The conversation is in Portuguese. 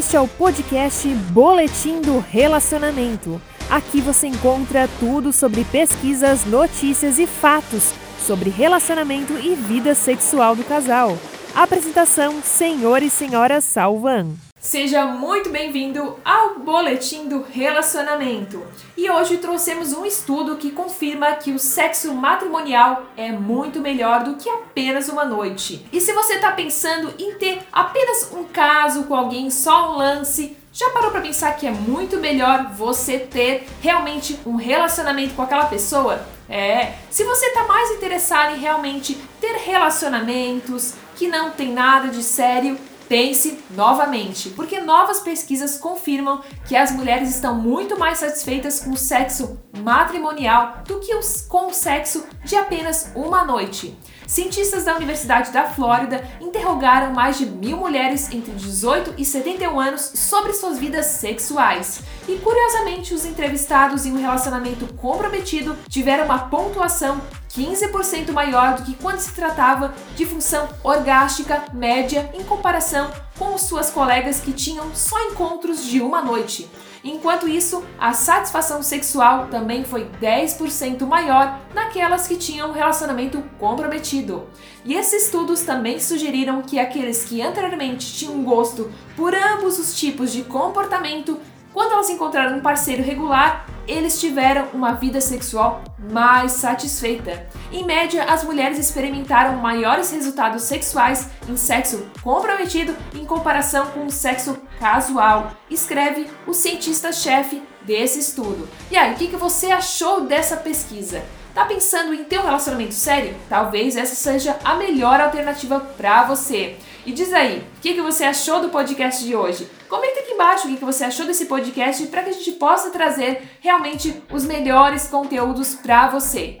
Este é o podcast Boletim do Relacionamento. Aqui você encontra tudo sobre pesquisas, notícias e fatos sobre relacionamento e vida sexual do casal. Apresentação: Senhor e Senhora Salvan. Seja muito bem-vindo ao Boletim do Relacionamento. E hoje trouxemos um estudo que confirma que o sexo matrimonial é muito melhor do que apenas uma noite. E se você está pensando em ter apenas um caso com alguém, só um lance, já parou para pensar que é muito melhor você ter realmente um relacionamento com aquela pessoa? É, se você está mais interessado em realmente ter relacionamentos que não tem nada de sério, pense novamente, porque novas pesquisas confirmam que as mulheres estão muito mais satisfeitas com o sexo matrimonial do que com o sexo de apenas uma noite. Cientistas da Universidade da Flórida interrogaram mais de mil mulheres entre 18 e 71 anos sobre suas vidas sexuais. E curiosamente, os entrevistados em um relacionamento comprometido tiveram uma pontuação 15% maior do que quando se tratava de função orgástica média em comparação com suas colegas que tinham só encontros de uma noite. Enquanto isso, a satisfação sexual também foi 10% maior naquelas que tinham um relacionamento comprometido. E esses estudos também sugeriram que aqueles que anteriormente tinham gosto por ambos os tipos de comportamento quando elas encontraram um parceiro regular, eles tiveram uma vida sexual mais satisfeita. Em média, as mulheres experimentaram maiores resultados sexuais em sexo comprometido em comparação com o sexo casual, escreve o cientista-chefe desse estudo. E aí, o que você achou dessa pesquisa? Tá pensando em ter um relacionamento sério? Talvez essa seja a melhor alternativa para você. E diz aí, o que, que você achou do podcast de hoje? Comenta aqui embaixo o que, que você achou desse podcast para que a gente possa trazer realmente os melhores conteúdos para você.